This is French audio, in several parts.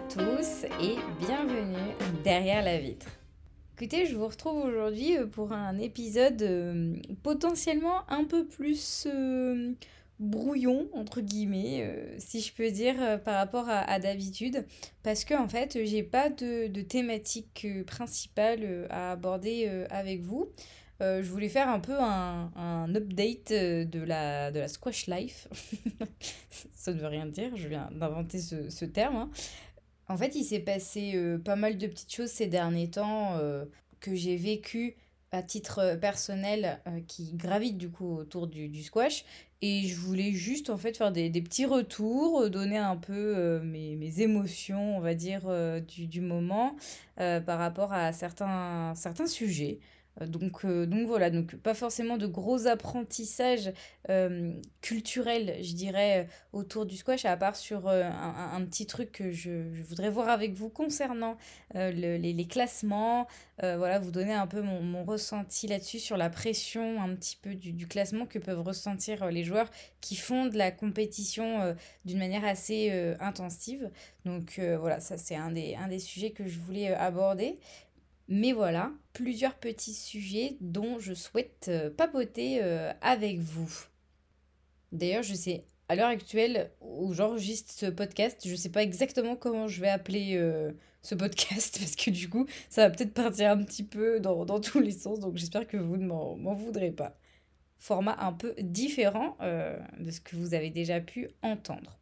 tous et bienvenue derrière la vitre. Écoutez, je vous retrouve aujourd'hui euh, pour un épisode euh, potentiellement un peu plus euh, brouillon, entre guillemets, si je peux dire, par rapport à, d'habitude, parce que en fait, j'ai pas de, thématique principale à aborder avec vous. je voulais faire un peu un, update de la, de la squash life. Ça ne veut rien dire, je viens d'inventer ce, terme. Hein. En fait, il s'est passé euh, pas mal de petites choses ces derniers temps euh, que j'ai vécu à titre euh, personnel qui gravitent du coup autour du, squash. Et je voulais juste en fait faire des, petits retours, donner un peu mes, émotions, on va dire, du, du, moment par rapport à certains, certains sujets. Euh, donc, euh, donc voilà, donc pas forcément de gros apprentissages euh, culturels, je dirais, autour du squash, à part sur un, petit truc que je, voudrais voir avec vous concernant les, classements. voilà, vous donner un peu mon, mon ressenti là-dessus, sur la pression un petit peu du, du, classement que peuvent ressentir les joueurs qui font de la compétition d'une manière assez intensive. Donc voilà, ça c'est un des, un des sujets que je voulais aborder. Mais voilà, plusieurs petits sujets dont je souhaite euh, papoter euh, avec vous. D'ailleurs, je sais, à l'heure actuelle où j'enregistre ce podcast, je ne sais pas exactement comment je vais appeler euh, ce podcast, parce que du coup, ça va peut-être partir un petit peu dans, dans tous les sens, donc j'espère que vous ne m'en voudrez pas. Format un peu différent de ce que vous avez déjà pu entendre.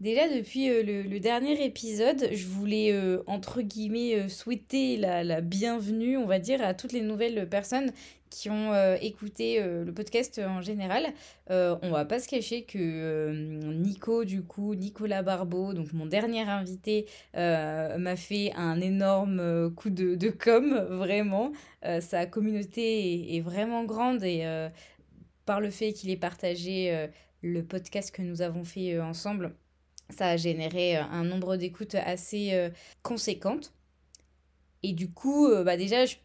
Déjà, depuis euh, le, dernier épisode, je voulais, euh, entre guillemets, euh, souhaiter la, bienvenue, on va dire, à toutes les nouvelles personnes qui ont écouté le podcast en général. on va pas se cacher que Nico, du coup, Nicolas Barbeau, donc mon dernier invité, m'a fait un énorme coup de, com, vraiment. sa communauté est, vraiment grande et par le fait qu'il ait partagé le podcast que nous avons fait ensemble, ça a généré euh, un nombre d'écoutes assez euh, conséquentes. Et du coup, euh, bah déjà, je,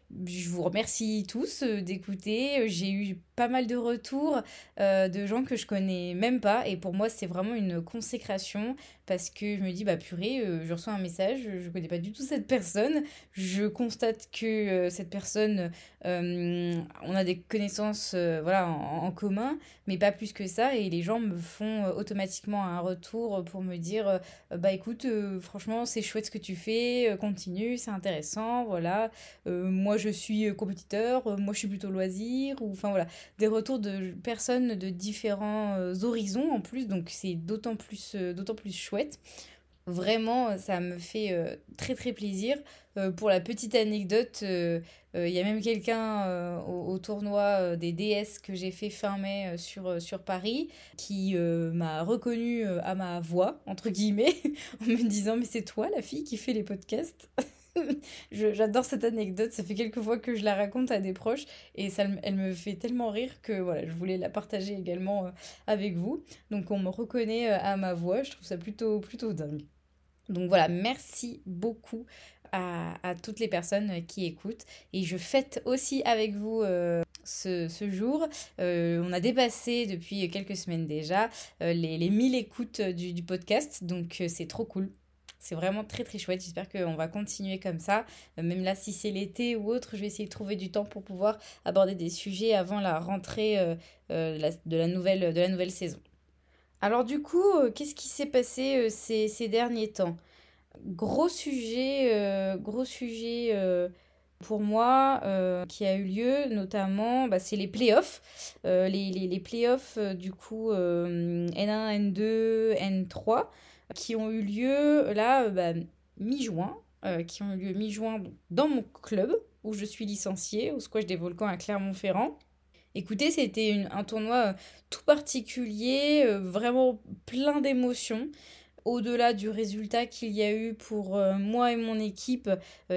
vous remercie tous d'écouter. J'ai eu pas mal de retours de gens que je connais même pas. Et pour moi, c'est vraiment une consécration parce que je me dis, bah purée, euh, je reçois un message, je connais pas du tout cette personne, je constate que euh, cette personne, euh, on a des connaissances voilà, en, commun, mais pas plus que ça, et les gens me font automatiquement un retour pour me dire, bah écoute, franchement, c'est chouette ce que tu fais, continue, c'est intéressant, voilà, moi je suis compétiteur, moi je suis plutôt loisir, ou enfin voilà, des retours de personnes de différents horizons en plus, donc c'est d'autant plus, d'autant plus chouette. Vraiment, ça me fait euh, très très plaisir. Euh, pour la petite anecdote, euh, il y a même quelqu'un au, tournoi des DS que j'ai fait fin mai sur, sur Paris qui m'a reconnu à ma voix, entre guillemets, en me disant Mais c'est toi la fille qui fait les podcasts? J'adore cette anecdote, ça fait quelques fois que je la raconte à des proches et ça, elle me fait tellement rire que voilà, je voulais la partager également euh, avec vous. Donc on me reconnaît euh, à ma voix, je trouve ça plutôt, plutôt dingue. Donc voilà, merci beaucoup à, toutes les personnes qui écoutent. Et je fête aussi avec vous euh, ce, ce, jour. on a dépassé depuis quelques semaines déjà les, les 1000 écoutes du, du podcast. Donc c'est trop cool. C'est vraiment très très chouette. J'espère qu'on va continuer comme ça. Euh, même là, si c'est l'été ou autre, je vais essayer de trouver du temps pour pouvoir aborder des sujets avant la rentrée euh, euh, de, la nouvelle, saison. Alors du coup, qu'est-ce qui s'est passé ces, derniers temps? Gros sujet, gros sujet pour moi qui a eu lieu, notamment, bah, c'est les playoffs. les, les, les playoffs, du coup, N1, N2, N3 qui ont eu lieu là bah, mi-juin, euh, qui ont eu lieu mi-juin dans mon club où je suis licenciée, au Squash des Volcans à Clermont-Ferrand. Écoutez, c'était un tournoi euh, tout particulier, euh, vraiment plein d'émotions. Au-delà du résultat qu'il y a eu pour moi et mon équipe,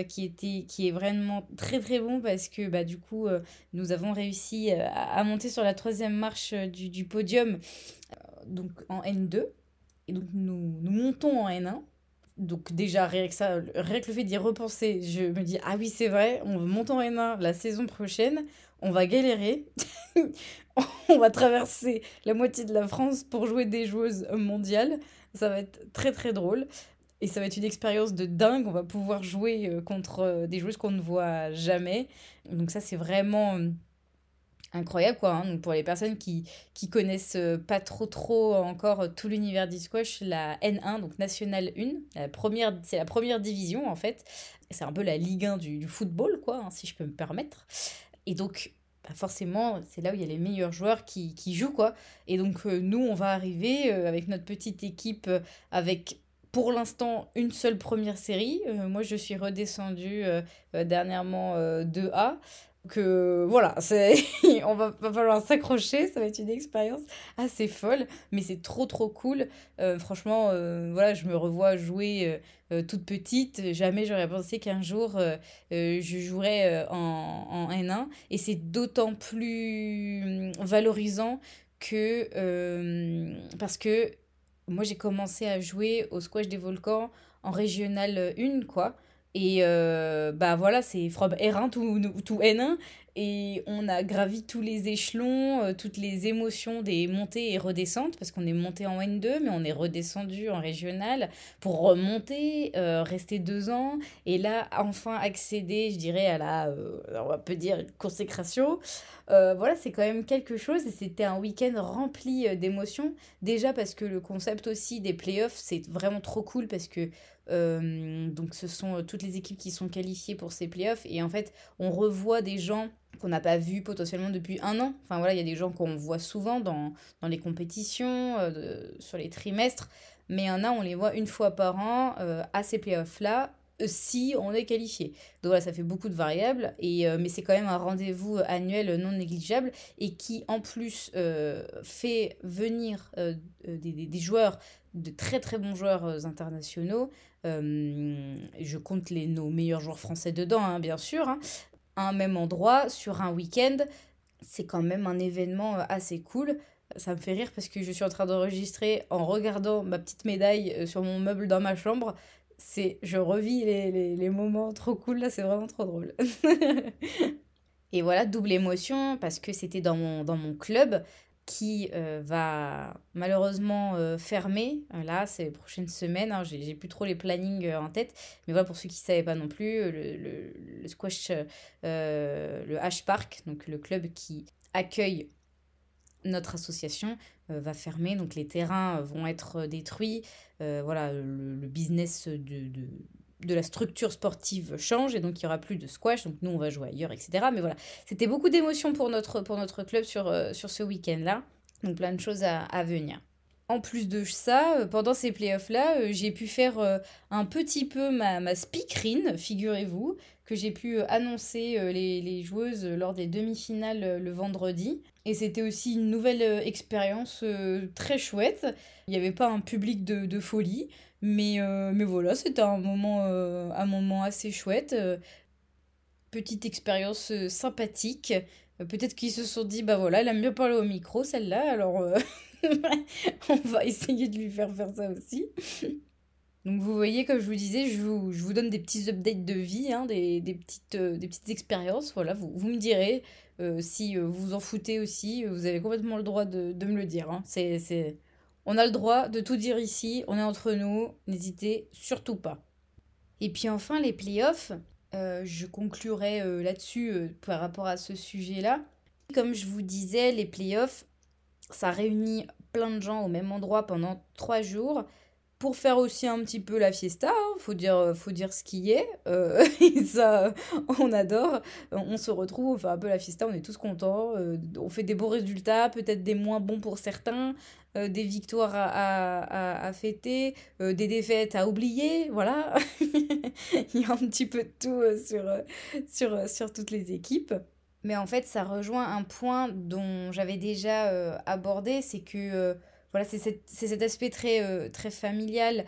qui, était, qui est vraiment très très bon parce que bah, du coup, nous avons réussi à, monter sur la troisième marche du, du podium, donc en N2. Et donc, nous, nous montons en N1. Donc, déjà, rien que, ça, rien que le fait d'y repenser, je me dis Ah oui, c'est vrai, on monte en N1 la saison prochaine, on va galérer. on va traverser la moitié de la France pour jouer des joueuses mondiales. Ça va être très très drôle. Et ça va être une expérience de dingue. On va pouvoir jouer contre des joueuses qu'on ne voit jamais. Donc ça, c'est vraiment incroyable quoi. Hein. Donc pour les personnes qui qui connaissent euh, pas trop trop encore tout l'univers du squash, la N1 donc nationale 1, la première c'est la première division en fait. C'est un peu la Ligue 1 du, football quoi, hein, si je peux me permettre. Et donc bah forcément, c'est là où il y a les meilleurs joueurs qui, qui jouent quoi. Et donc euh, nous on va arriver euh, avec notre petite équipe avec pour l'instant une seule première série. moi, je suis redescendue dernièrement 2A que voilà, on va, va falloir s'accrocher, ça va être une expérience assez folle, mais c'est trop trop cool. Euh, franchement, euh, voilà, je me revois jouer euh, toute petite. Jamais j'aurais pensé qu'un jour je jouerais en, en N1, et c'est d'autant plus valorisant que parce que moi j'ai commencé à jouer au squash des volcans en régional 1 quoi. Et euh, bah voilà, c'est from R1 tout, tout N1. Et on a gravi tous les échelons, euh, toutes les émotions des montées et redescentes, parce qu'on est monté en N2, mais on est redescendu en régional pour remonter, euh, rester deux ans, et là, enfin accéder, je dirais, à la, on va peut dire, consécration. voilà, c'est quand même quelque chose, et c'était un week-end rempli d'émotions. Déjà parce que le concept aussi des playoffs, c'est vraiment trop cool, parce que euh, donc ce sont euh, toutes les équipes qui sont qualifiées pour ces playoffs et en fait on revoit des gens qu'on n'a pas vus potentiellement depuis un an. Enfin voilà, il y a des gens qu'on voit souvent dans, dans les compétitions, euh, sur les trimestres, mais il y en a, on les voit une fois par an à ces playoffs-là si on est qualifié. Donc voilà, ça fait beaucoup de variables, et, mais c'est quand même un rendez-vous annuel non négligeable et qui en plus fait venir des, des, joueurs de très très bons joueurs euh, internationaux. Euh, je compte les, nos meilleurs joueurs français dedans, hein, bien sûr. Hein. Un même endroit, sur un week-end, c'est quand même un événement euh, assez cool. Ça me fait rire parce que je suis en train d'enregistrer en regardant ma petite médaille sur mon meuble dans ma chambre. C'est, je revis les, les, les moments trop cool là, c'est vraiment trop drôle. Et voilà, double émotion parce que c'était dans mon, dans mon club qui euh, va malheureusement euh, fermer. Euh, là, ces prochaines semaines, hein, j'ai plus trop les plannings en tête, mais voilà, pour ceux qui ne savaient pas non plus, le, le, squash, le H-Park, donc le club qui accueille notre association, va fermer. Donc les terrains vont être détruits. voilà, le, business de de la structure sportive change et donc il y aura plus de squash, donc nous on va jouer ailleurs, etc. Mais voilà, c'était beaucoup d'émotions pour notre, pour notre club sur, euh, sur ce week-end-là, donc plein de choses à, à, venir. En plus de ça, euh, pendant ces playoffs-là, euh, j'ai pu faire un petit peu ma, ma speakerine, figurez-vous, que j'ai pu annoncer les, les, joueuses lors des demi-finales le vendredi. Et c'était aussi une nouvelle expérience très chouette. Il n'y avait pas un public de, folie. Mais, euh, mais voilà, c'était un moment, euh, un moment assez chouette. Euh, petite expérience sympathique. Peut-être qu'ils se sont dit, bah voilà, elle aime bien parler au micro, celle-là, alors on va essayer de lui faire faire ça aussi. Donc vous voyez, comme je vous disais, je vous, donne des petits updates de vie, hein, des, des, petites, expériences. Voilà, vous, me direz si vous en foutez aussi. Vous avez complètement le droit de, me le dire. Hein. C'est on a le droit de tout dire ici, on est entre nous, n'hésitez surtout pas. Et puis enfin, les playoffs, euh, je conclurai euh, là-dessus euh, par rapport à ce sujet-là. Comme je vous disais, les playoffs, ça réunit plein de gens au même endroit pendant trois jours pour faire aussi un petit peu la fiesta, hein, faut dire faut dire ce qui est. et ça, on adore. On se retrouve, on fait un peu la fiesta, on est tous contents. on fait des beaux résultats, peut-être des moins bons pour certains. Euh, des victoires à, à, fêter, euh, des défaites à oublier, voilà. Il y a un petit peu de tout euh, sur, sur, sur toutes les équipes. Mais en fait, ça rejoint un point dont j'avais déjà abordé, c'est que voilà, c'est cet, aspect très, très familial,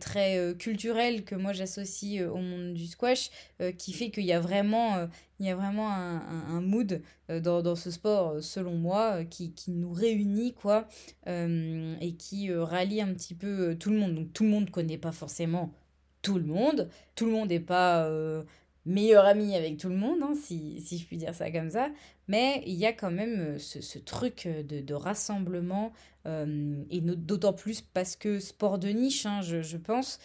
très culturel que moi j'associe au monde du squash, qui fait qu'il y a vraiment, un, mood euh, dans, dans, ce sport, euh, selon moi, euh, qui, qui nous réunit, quoi, et qui rallie un petit peu tout le monde. Donc tout le monde ne connaît pas forcément tout le monde. Tout le monde n'est pas meilleur ami avec tout le monde, hein, si, si, je puis dire ça comme ça. Mais il y a quand même ce, ce truc de, de rassemblement, et d'autant plus parce que sport de niche, hein, je, je pense,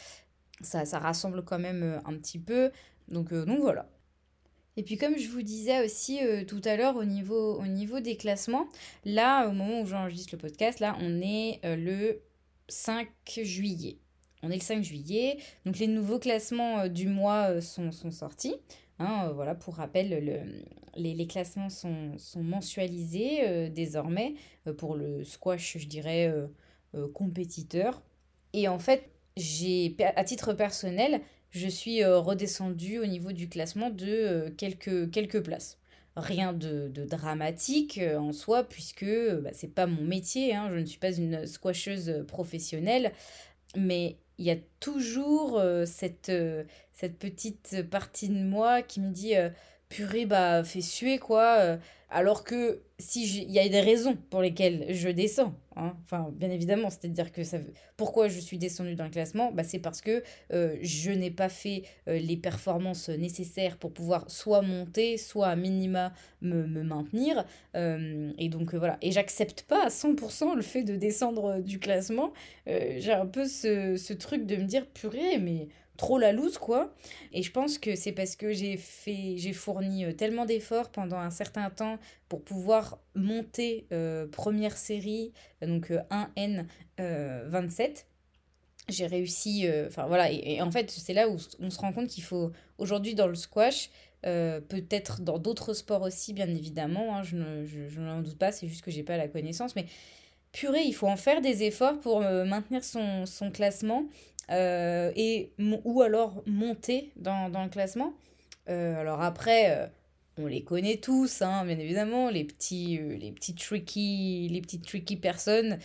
ça, ça rassemble quand même un petit peu. Donc, donc voilà. Et puis comme je vous disais aussi tout à l'heure au niveau, au niveau des classements, là, au moment où j'enregistre le podcast, là, on est le 5 juillet. On est le 5 juillet, donc les nouveaux classements du mois sont, sont sortis. Hein, voilà, pour rappel, le, les, classements sont, sont mensualisés désormais pour le squash, je dirais, compétiteur. Et en fait, j'ai, à titre personnel, je suis euh, redescendue au niveau du classement de euh, quelques, quelques places. Rien de, dramatique euh, en soi, puisque bah, c'est pas mon métier, hein, je ne suis pas une squasheuse professionnelle, mais il y a toujours cette, cette petite partie de moi qui me dit purée, bah, fais suer quoi. alors que si il y a des raisons pour lesquelles je descends. Hein. Enfin, bien évidemment, c'est-à-dire que ça. Pourquoi je suis descendue dans le classement? Bah, C'est parce que euh, je n'ai pas fait euh, les performances nécessaires pour pouvoir soit monter, soit à minima me, maintenir. Euh, et donc voilà. Et j'accepte pas à 100% le fait de descendre du classement. J'ai un peu ce, ce truc de me dire purée, mais trop la loose quoi. Et je pense que c'est parce que j'ai fait j'ai fourni euh, tellement d'efforts pendant un certain temps pour pouvoir monter euh, première série donc 1N euh, 27 j'ai réussi enfin voilà. Et, en fait c'est là où on se rend compte qu'il faut aujourd'hui dans le squash peut-être dans d'autres sports aussi bien évidemment hein, je n'en doute pas. C'est juste que j'ai pas la connaissance. Mais purée il faut en faire des efforts pour maintenir son, son classement euh, ou alors monter dans, dans le classement. Euh, alors après, euh, on les connaît tous, hein, bien évidemment, les petits, les petits tricky, les petites tricky personnes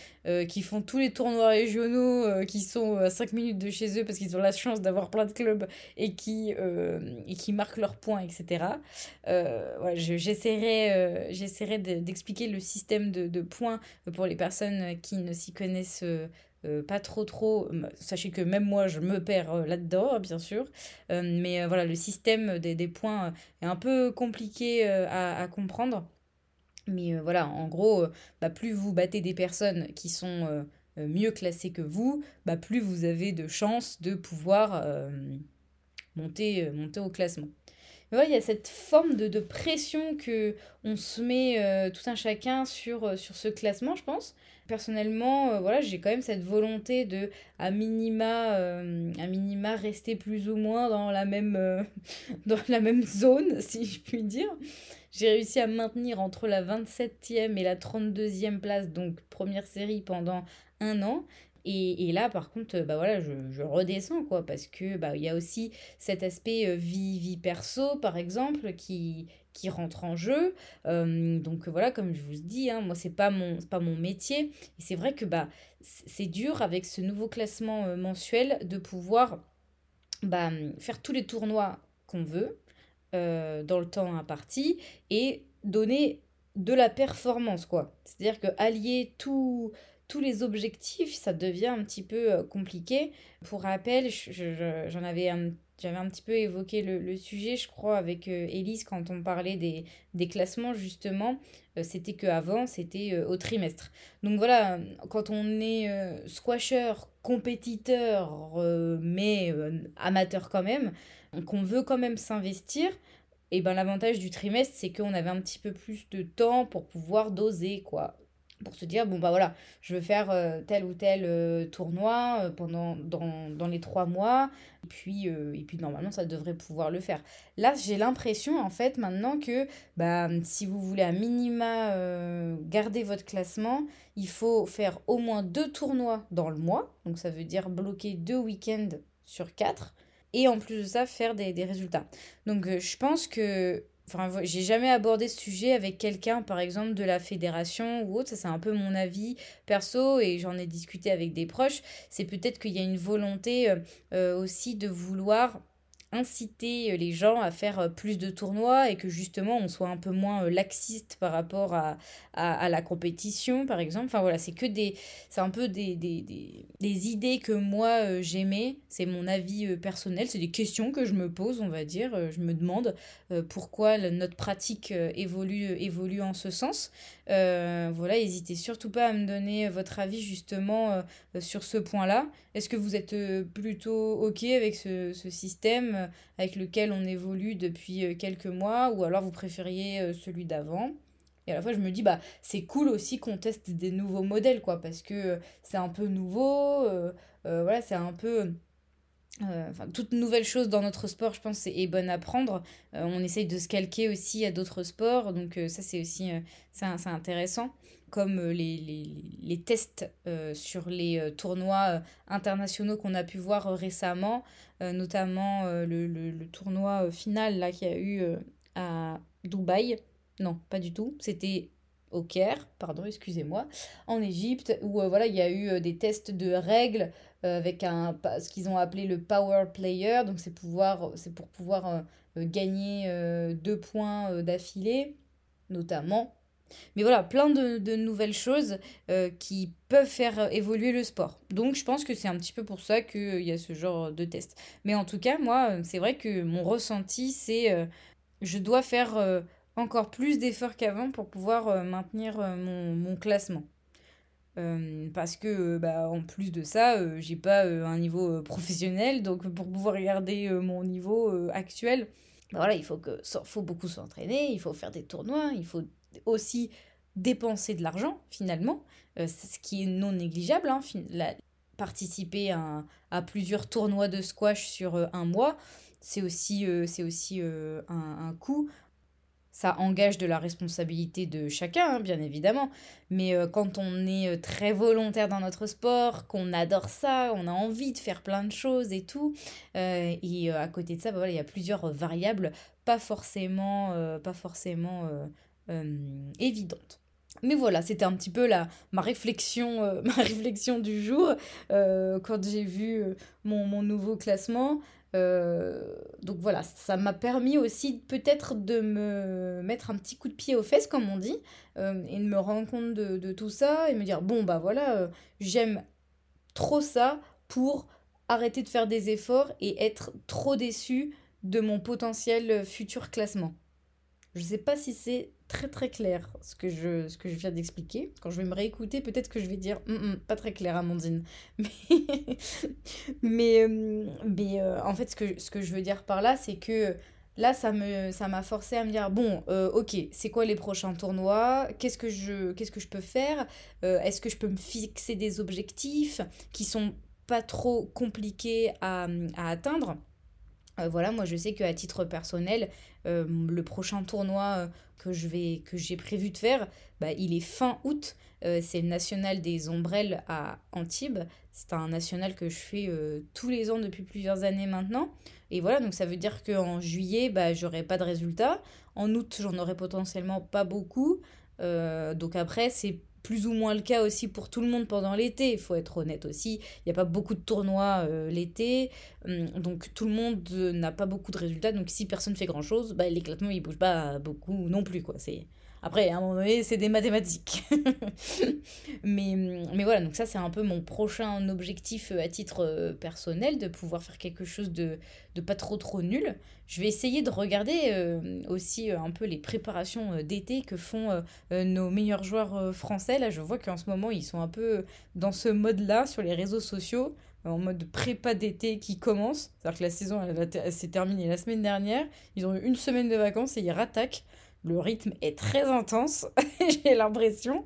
qui font tous les tournois régionaux, qui sont à 5 minutes de chez eux parce qu'ils ont la chance d'avoir plein de clubs et qui, marquent leurs points, etc. J'essaierai, d'expliquer le système de, de, points pour les personnes qui ne s'y connaissent euh, pas trop trop. Sachez que même moi, je me perds euh, là-dedans, hein, bien sûr. Euh, mais voilà, le système des, points est un peu compliqué à, comprendre. Mais voilà, en gros, bah, plus vous battez des personnes qui sont mieux classées que vous, bah, plus vous avez de chances de pouvoir monter au classement. Mais il y a cette forme de, de, pression que on se met tout un chacun sur, sur ce classement, je pense personnellement, euh, voilà, j'ai quand même cette volonté de, à minima, euh, à minima rester plus ou moins dans la même, euh, dans la même zone, si je puis dire. J'ai réussi à maintenir entre la 27e et la 32e place, donc première série pendant un an. Et, là, par contre, bah voilà, je, redescends, quoi, parce que bah, il y a aussi cet aspect vie, vie perso, par exemple, qui, qui rentre en jeu. Euh, donc voilà, comme je vous dis, hein, moi c'est pas mon pas mon métier et c'est vrai que bah c'est dur avec ce nouveau classement euh, mensuel de pouvoir bah, faire tous les tournois qu'on veut euh, dans le temps imparti et donner de la performance quoi. C'est-à-dire que allier tout tous les objectifs, ça devient un petit peu compliqué. Pour rappel, j'en avais un j'avais un petit peu évoqué le, sujet, je crois, avec euh, Élise quand on parlait des, des classements, justement. Euh, c'était qu'avant, c'était euh, au trimestre. Donc voilà, quand on est squasher, compétiteur, mais amateur quand même, qu'on veut quand même s'investir, et eh ben l'avantage du trimestre, c'est qu'on avait un petit peu plus de temps pour pouvoir doser, quoi pour se dire bon bah voilà je veux faire euh, tel ou tel euh, tournoi euh, pendant dans, dans, les trois mois. Et puis et puis normalement ça devrait pouvoir le faire. Là j'ai l'impression en fait maintenant que bah si vous voulez à minima garder votre classement il faut faire au moins deux tournois dans le mois. Donc ça veut dire bloquer deux week-ends sur quatre. Et en plus de ça faire des, des résultats. Donc je pense que Enfin, j'ai jamais abordé ce sujet avec quelqu'un, par exemple, de la fédération ou autre. Ça, c'est un peu mon avis perso et j'en ai discuté avec des proches. C'est peut-être qu'il y a une volonté euh, euh, aussi de vouloir inciter euh, les gens à faire euh, plus de tournois et que justement on soit un peu moins euh, laxiste par rapport à, à, la compétition par exemple. Enfin voilà, c'est que des. C'est un peu des, des, des, idées que moi j'aimais, c'est mon avis personnel, c'est des questions que je me pose, on va dire. Je me demande pourquoi notre pratique évolue, évolue en ce sens. Euh, voilà, n'hésitez surtout pas à me donner votre avis justement sur ce point-là. Est-ce que vous êtes plutôt OK avec ce, système avec lequel on évolue depuis quelques mois ou alors vous préfériez celui d'avant? Et à la fois, je me dis, bah, c'est cool aussi qu'on teste des nouveaux modèles, quoi, parce que c'est un peu nouveau, voilà, c'est un peu euh, enfin, toute nouvelle chose dans notre sport, je pense, est bonne à prendre. Euh, on essaye de se calquer aussi à d'autres sports, donc euh, ça c'est aussi c'est intéressant. Comme les, les, les, tests sur les tournois internationaux qu'on a pu voir récemment, notamment le, le, tournoi final là qu'il y a eu à Dubaï. Non, pas du tout. C'était au Caire, pardon, excusez-moi, en Égypte, où voilà, il y a eu des tests de règles euh, avec un, ce qu'ils ont appelé le power player. Donc c'est pour pouvoir euh, euh, gagner deux points d'affilée, notamment. Mais voilà, plein de, de nouvelles choses qui peuvent faire évoluer le sport. Donc je pense que c'est un petit peu pour ça qu'il y a ce genre de test. Mais en tout cas, moi, c'est vrai que mon ressenti, c'est je dois faire encore plus d'efforts qu'avant pour pouvoir maintenir mon, mon classement. Euh, parce que bah, en plus de ça, euh, j'ai pas euh, un niveau professionnel, donc pour pouvoir regarder mon niveau actuel, bah, voilà, il faut, que, faut beaucoup s'entraîner, il faut faire des tournois, il faut aussi dépenser de l'argent finalement, ce qui est non négligeable. Hein, participer à, plusieurs tournois de squash sur un mois, c'est aussi, c'est aussi un coût ça engage de la responsabilité de chacun, hein, bien évidemment. Mais euh, quand on est euh, très volontaire dans notre sport, qu'on adore ça, on a envie de faire plein de choses et tout, euh, et à côté de ça, bah, voilà, il y a plusieurs variables pas forcément, pas forcément évidentes. Mais voilà, c'était un petit peu la, ma, réflexion, ma réflexion du jour quand j'ai vu mon, mon, nouveau classement. Euh, donc voilà, ça m'a permis aussi peut-être de me mettre un petit coup de pied aux fesses, comme on dit, euh, et de me rendre compte de, tout ça et me dire, bon, bah voilà, euh, j'aime trop ça pour arrêter de faire des efforts et être trop déçu de mon potentiel futur classement. Je sais pas si c'est très très clair ce que je, ce que je viens d'expliquer. Quand je vais me réécouter, peut-être que je vais dire hum, hum, pas très clair, Amandine. Mais, mais, euh, euh, en fait, ce que, ce que je veux dire par là, c'est que là, ça me ça m'a forcé à me dire bon, euh, ok, c'est quoi les prochains tournois? Qu'est-ce que je que je peux faire? Est-ce que je peux me fixer des objectifs qui sont pas trop compliqués à, à atteindre? Voilà, moi je sais qu'à titre personnel, le prochain tournoi que je vais que j'ai prévu de faire, bah, il est fin août. Euh, c'est le national des ombrelles à Antibes. C'est un national que je fais euh, tous les ans depuis plusieurs années maintenant. Et voilà, donc ça veut dire qu'en juillet, bah, j'aurai pas de résultats. En août, j'en aurai potentiellement pas beaucoup. Euh, donc après, c'est plus ou moins le cas aussi pour tout le monde pendant l'été, il faut être honnête aussi. Il n'y a pas beaucoup de tournois euh, l'été, hum, donc tout le monde n'a pas beaucoup de résultats. Donc si personne fait grand-chose, bah, l'éclatement il bouge pas beaucoup non plus. quoi. C'est après, à un moment donné, c'est des mathématiques. mais, mais voilà, donc ça, c'est un peu mon prochain objectif euh, à titre euh, personnel, de pouvoir faire quelque chose de, de pas trop trop nul. Je vais essayer de regarder euh, aussi un peu les préparations d'été que font nos meilleurs joueurs français. Là, je vois qu'en ce moment, ils sont un peu dans ce mode-là sur les réseaux sociaux en mode prépa d'été qui commence. C'est-à-dire que la saison elle, s'est terminée la semaine dernière. Ils ont eu une semaine de vacances et ils rattaquent. Le rythme est très intense, j'ai l'impression.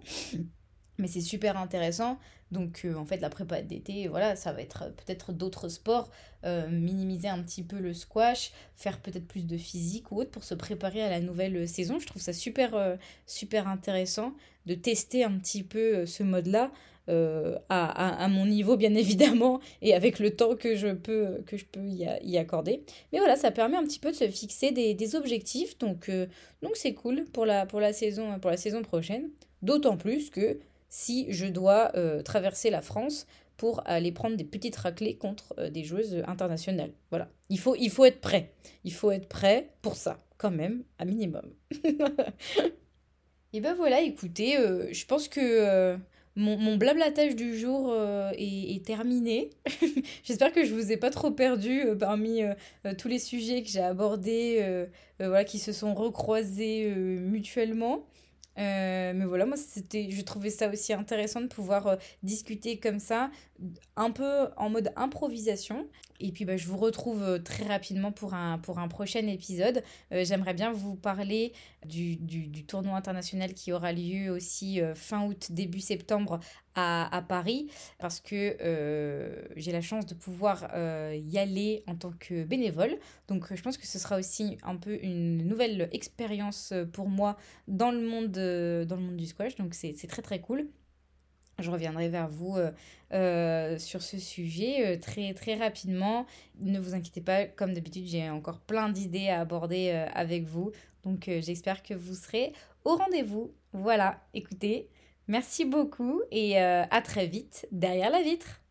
Mais c'est super intéressant. Donc euh, en fait la prépa d'été, voilà, ça va être euh, peut-être d'autres sports, euh, minimiser un petit peu le squash, faire peut-être plus de physique ou autre pour se préparer à la nouvelle saison. Je trouve ça super super intéressant de tester un petit peu ce mode-là. Euh, à, mon niveau bien évidemment et avec le temps que je peux, que je peux y, y accorder. Mais voilà, ça permet un petit peu de se fixer des, des objectifs, donc euh, donc c'est cool pour la, pour, la saison, pour la saison prochaine. D'autant plus que si je dois euh, traverser la France pour aller prendre des petites raclées contre des joueuses internationales. Voilà, il faut, il faut être prêt. Il faut être prêt pour ça, quand même, à minimum. et ben voilà, écoutez, je pense que mon, mon blablatage du jour euh, est, terminé. J'espère que je vous ai pas trop perdu euh, parmi euh, tous les sujets que j'ai abordés, voilà, qui se sont recroisés mutuellement. Mais voilà, moi, c'était, je trouvais ça aussi intéressant de pouvoir discuter comme ça, un peu en mode improvisation. Et puis, bah, je vous retrouve très rapidement pour un, pour un prochain épisode. j'aimerais bien vous parler du, du, tournoi international qui aura lieu aussi fin août, début septembre à, à Paris, parce que j'ai la chance de pouvoir y aller en tant que bénévole. Donc, je pense que ce sera aussi un peu une nouvelle expérience pour moi dans le monde dans le monde du squash, donc c'est très très cool. Je reviendrai vers vous euh, euh, sur ce sujet euh, très très rapidement. Ne vous inquiétez pas, comme d'habitude, j'ai encore plein d'idées à aborder avec vous. Donc j'espère que vous serez au rendez-vous. Voilà, écoutez, merci beaucoup et à très vite derrière la vitre.